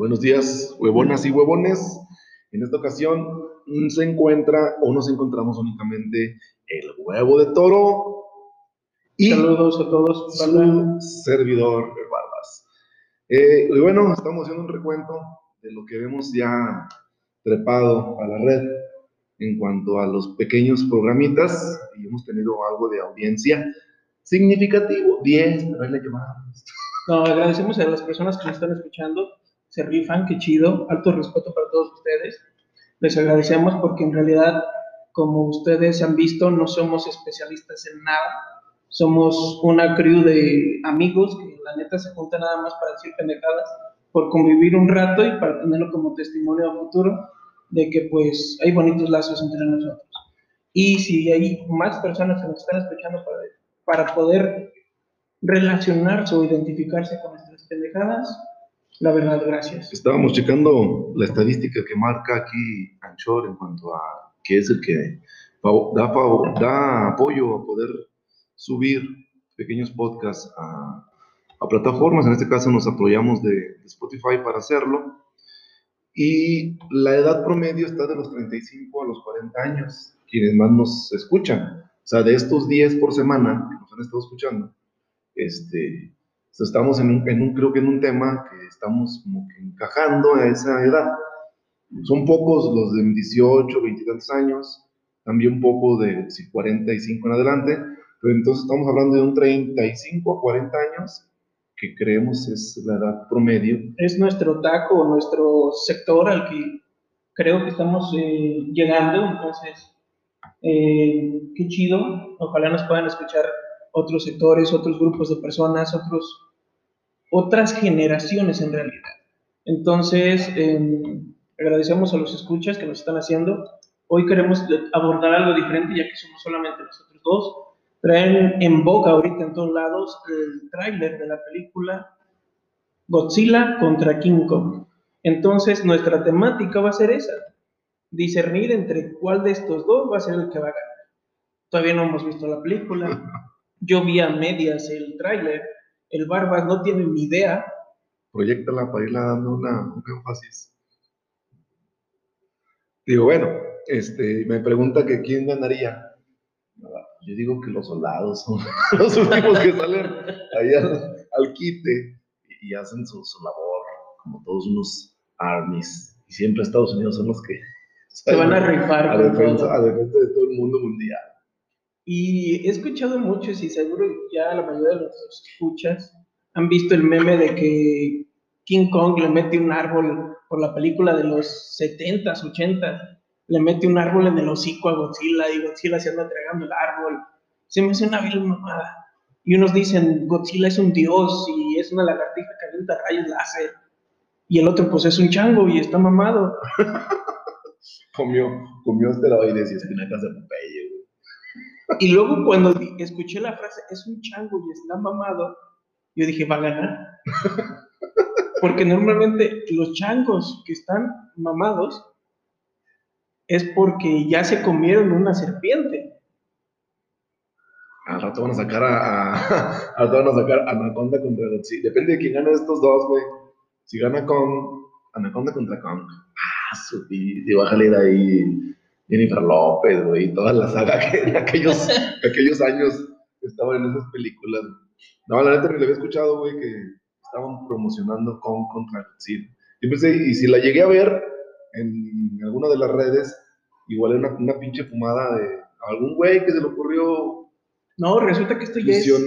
buenos días, huevonas y huevones. En esta ocasión mm, se encuentra o nos encontramos únicamente el huevo de toro y Saludos a todos. su servidor Barbas. Eh, y bueno, estamos haciendo un recuento de lo que vemos ya trepado a la red en cuanto a los pequeños programitas y hemos tenido algo de audiencia significativo, 10, pero ahí le llamamos. No, agradecemos a las personas que nos están escuchando. Se rifan, qué chido. Alto respeto para todos ustedes. Les agradecemos porque en realidad, como ustedes han visto, no somos especialistas en nada. Somos una crew de amigos que la neta se juntan nada más para decir pendejadas, por convivir un rato y para tenerlo como testimonio a futuro de que pues hay bonitos lazos entre nosotros. Y si hay más personas que nos están escuchando para, para poder relacionarse o identificarse con nuestras pendejadas, la verdad, gracias. Estábamos checando la estadística que marca aquí Anchor en cuanto a que es el que da, apoyo a poder subir pequeños podcasts a, a plataformas. En este caso nos apoyamos de Spotify para hacerlo. Y la edad promedio está de los 35 a los 40 años, quienes más nos escuchan. O sea, de estos 10 por semana que nos han estado escuchando, este, Estamos en un, en un, creo que en un tema que estamos como que encajando a esa edad. Son pocos los de 18, 20 y tantos años, también un poco de sí, 45 en adelante, pero entonces estamos hablando de un 35 a 40 años, que creemos es la edad promedio. Es nuestro taco, nuestro sector al que creo que estamos eh, llegando, entonces, eh, qué chido. Ojalá nos puedan escuchar otros sectores, otros grupos de personas, otros, otras generaciones en realidad. Entonces, eh, agradecemos a los escuchas que nos están haciendo. Hoy queremos abordar algo diferente, ya que somos solamente nosotros dos. Traen en boca ahorita en todos lados el tráiler de la película Godzilla contra King Kong. Entonces, nuestra temática va a ser esa, discernir entre cuál de estos dos va a ser el que va a ganar. Todavía no hemos visto la película, yo vi a medias el tráiler, el Barbas no tiene ni idea. Proyectala para irla dando una, un énfasis. Digo, bueno, este, me pregunta que quién ganaría. Yo digo que los soldados son los últimos que salen ahí al, al quite y, y hacen su, su, labor, como todos unos armies. Y siempre Estados Unidos son los que se van a rifar a defensa, a defensa de todo el mundo mundial. Y he escuchado muchos y seguro ya la mayoría de los escuchas han visto el meme de que King Kong le mete un árbol por la película de los 70s, 80s, le mete un árbol en el hocico a Godzilla y Godzilla se anda tragando el árbol. Se me hace una vil mamada. Y unos dicen, Godzilla es un dios y es una lagartija que avienta rayos láser. Y el otro, pues es un chango y está mamado. comió, comió esteroides y espinacas de Popeye. Y luego cuando escuché la frase, es un chango y está mamado, yo dije, va a ganar. Porque normalmente los changos que están mamados es porque ya se comieron una serpiente. Al rato van a sacar a, a, al rato van a sacar a Anaconda contra Godzilla. Depende de quién gane estos dos, güey. Si gana con Anaconda contra Kong. Ah, su y bájale de ahí Jennifer López, güey, toda la saga que en aquellos, aquellos años estaban en esas películas. No, la neta ni le había escuchado, güey, que estaban promocionando Kong contra Godzilla. Y pensé, y si la llegué a ver en alguna de las redes, igual era una, una pinche fumada de algún güey que se le ocurrió. No, resulta que esto ya es,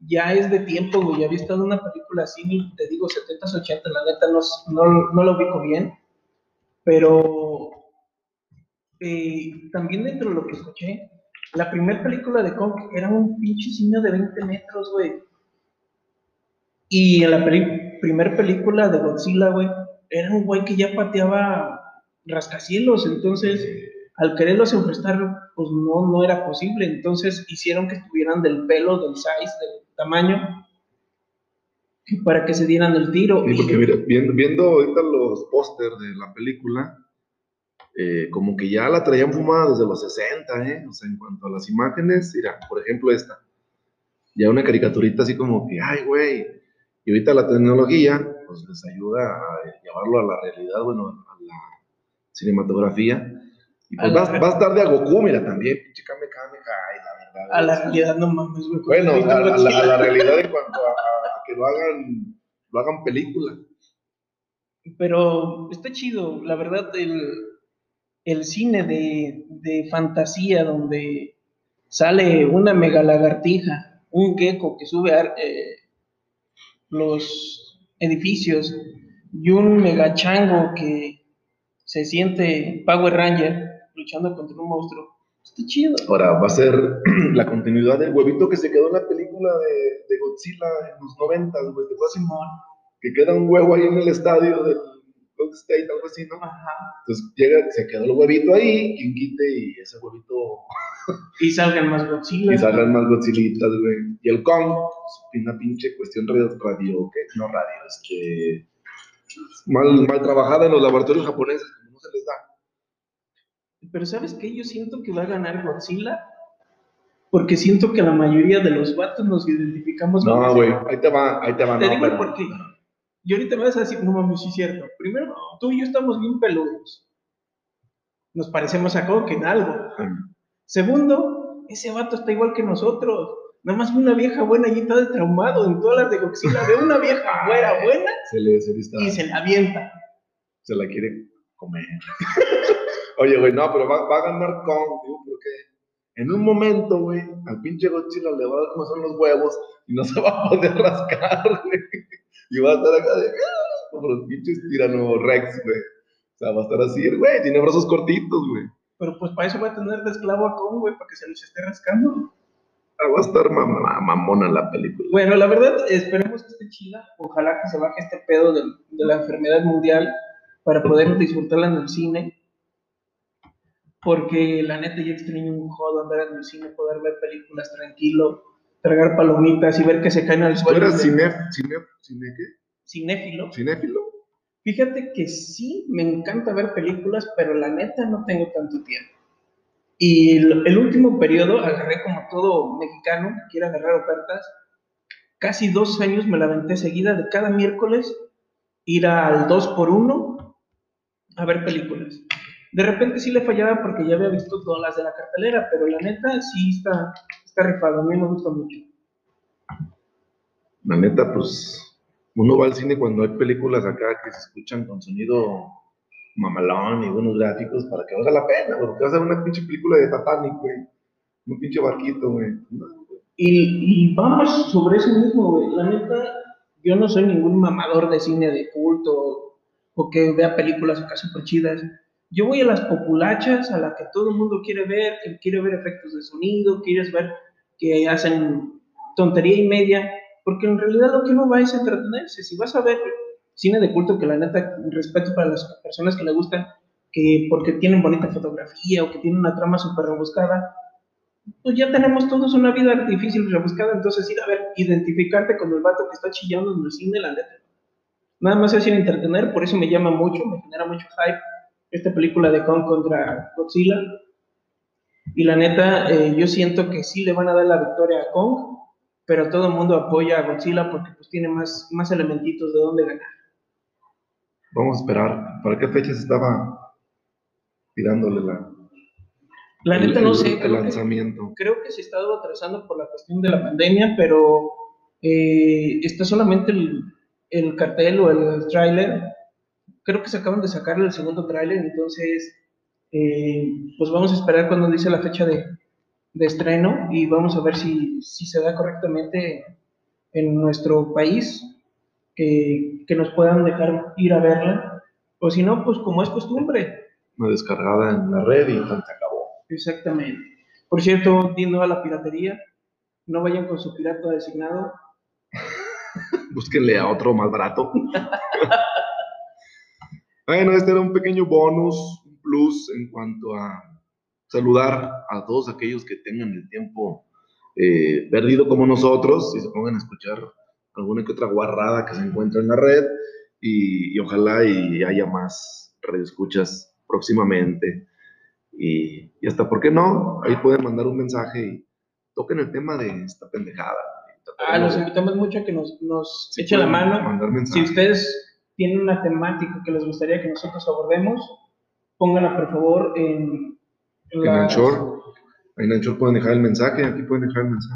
ya es de tiempo, güey. Ya había estado en una película así, te digo, 70s, 80s, la neta no, no, no lo ubico bien. Pero eh, también dentro de lo que escuché, la primera película de Kong era un pinche simio de 20 metros, güey. Y en la peli primera película de Godzilla, güey, era un güey que ya pateaba rascacielos, entonces al quererlos enfrentar, pues no, no era posible, entonces hicieron que estuvieran del pelo, del size, del tamaño, para que se dieran el tiro. Sí, porque mira, viendo, viendo ahorita los pósters de la película, eh, como que ya la traían fumada desde los 60, ¿eh? O sea, en cuanto a las imágenes, mira, por ejemplo esta, ya una caricaturita así como que, ay, güey, y ahorita la tecnología pues les ayuda a llevarlo a la realidad, bueno, a la cinematografía. Y pues A va, la- va a Goku, mira, también, pinche Kame Kame Kai, la verdad. A la realidad no mames, güey. Bueno, a, a la, a Godzilla. la realidad en cuanto a, a que lo hagan, lo hagan película. Pero está chido, la verdad, el, el cine de, de fantasía donde sale una mega lagartija, un gecko que sube ar- eh, los edificios y un mega chango que se siente Power Ranger luchando contra un monstruo. Está chido. Ahora va a ser la continuidad del huevito que se quedó en la película de, de Godzilla en los 90, güey. ¿Te acuerdas? Simón. Que queda un huevo ahí en el estadio del State, algo así, ¿no? Ajá. Entonces llega, se quedó el huevito ahí, quien quite y ese huevito Y salgan más Godzilla. y salgan más Godzillitas, güey. Y el Kong, pues, una pinche cuestión radio, radio ¿qué? No radio, este. Mal, mal trabajada en los laboratorios japoneses, como no se les da. Pero ¿sabes qué? Yo siento que va a ganar Godzilla. Porque siento que la mayoría de los vatos nos identificamos con No, güey, ahí te va, ahí te va. Te no, digo pero- por qué. Y ahorita me vas a decir, no mames, sí es cierto. Primero, tú y yo estamos bien peludos. Nos parecemos a Coque en algo. Segundo, ese vato está igual que nosotros. Nada más una vieja buena y está de traumado en todas las de. Ve una vieja güera buena Se le, se le está- y se la avienta. se la quiere comer. Oye, güey, no, pero va, va a ganar Kong, digo, porque en un momento, güey, al pinche Godzilla le va a dar como son los huevos y no se va a poder rascar, güey. Y va a estar acá de, "Ah", como los pinches tirano Rex, güey. O sea, va a estar así, güey, tiene brazos cortitos, güey. Pero pues para eso va a tener de esclavo a Kong, güey, para que se les esté rascando. Ah, Va a estar mam- ma- mamona la película. Bueno, la verdad, esperemos que esté chida. Ojalá que se baje este pedo de, de la enfermedad mundial para poder disfrutarla en el cine. Porque la neta ya extraño un jodo andar en el cine, poder ver películas tranquilo, tragar palomitas y ver que se caen al ¿Tú suelo. eras de- cine, cine, cine, qué? cinéfilo. ¿Cinéfilo? Fíjate que sí, me encanta ver películas, pero la neta no tengo tanto tiempo. Y el, el último periodo agarré como todo mexicano que quiere agarrar ofertas. Casi dos años me la aventé seguida de cada miércoles ir al 2 por 1 a ver películas. De repente sí le fallaba porque ya había visto todas las de la cartelera, pero la neta sí está, está rifado, a mí me gusta mucho. La neta, pues, uno va al cine cuando hay películas acá que se escuchan con sonido mamalón y buenos gráficos para que valga la pena, porque vas a ver una pinche película de Titanic, güey. Un pinche barquito, güey. No, güey. Y, y vamos sobre eso mismo, güey. La neta, yo no soy ningún mamador de cine de culto o que vea películas acá súper chidas. Yo voy a las populachas, a las que todo el mundo quiere ver, que quiere ver efectos de sonido, quieres ver que hacen tontería y media, porque en realidad lo que uno va es entretenerse. Si vas a ver cine de culto, que la neta respeto para las personas que le gustan, que porque tienen bonita fotografía o que tienen una trama súper rebuscada, pues ya tenemos todos una vida difícil rebuscada, entonces ir a ver, identificarte con el vato que está chillando en el cine, la neta. Nada más es ir a entretener, por eso me llama mucho, me genera mucho hype esta película de Kong contra Godzilla. Y la neta, eh, yo siento que sí le van a dar la victoria a Kong, pero todo el mundo apoya a Godzilla porque pues tiene más, más elementitos de dónde ganar. Vamos a esperar. ¿Para qué fecha se estaba tirándole la, La el, neta no el- sé, el que, creo que se está atrasando por la cuestión de la pandemia, pero eh, está solamente el, el cartel o el tráiler. Creo que se acaban de sacar el segundo tráiler, entonces eh, pues vamos a esperar cuando dice la fecha de, de estreno y vamos a ver si, si se da correctamente en nuestro país, que, que nos puedan dejar ir a verla, o si no, pues como es costumbre, Una descargada en la red y tan se acabó. Exactamente. Por cierto, yendo a la piratería, no vayan con su pirata designado. Búsquenle a otro más barato. bueno, este era un pequeño bonus, un plus en cuanto a saludar a todos aquellos que tengan el tiempo eh, perdido como nosotros y se pongan a escuchar alguna que otra guarrada que se encuentra en la red y, y ojalá y haya más redescuchas próximamente. Y, y hasta, ¿por qué no? Ahí pueden mandar un mensaje y toquen el tema de esta pendejada. Ah, los invitamos mucho a que nos, nos echen la mano. Mandar Si ustedes tienen una temática que les gustaría que nosotros abordemos, pónganla por favor en, En las- Anchor. Ahí en Anchor pueden dejar el mensaje, aquí pueden dejar el mensaje.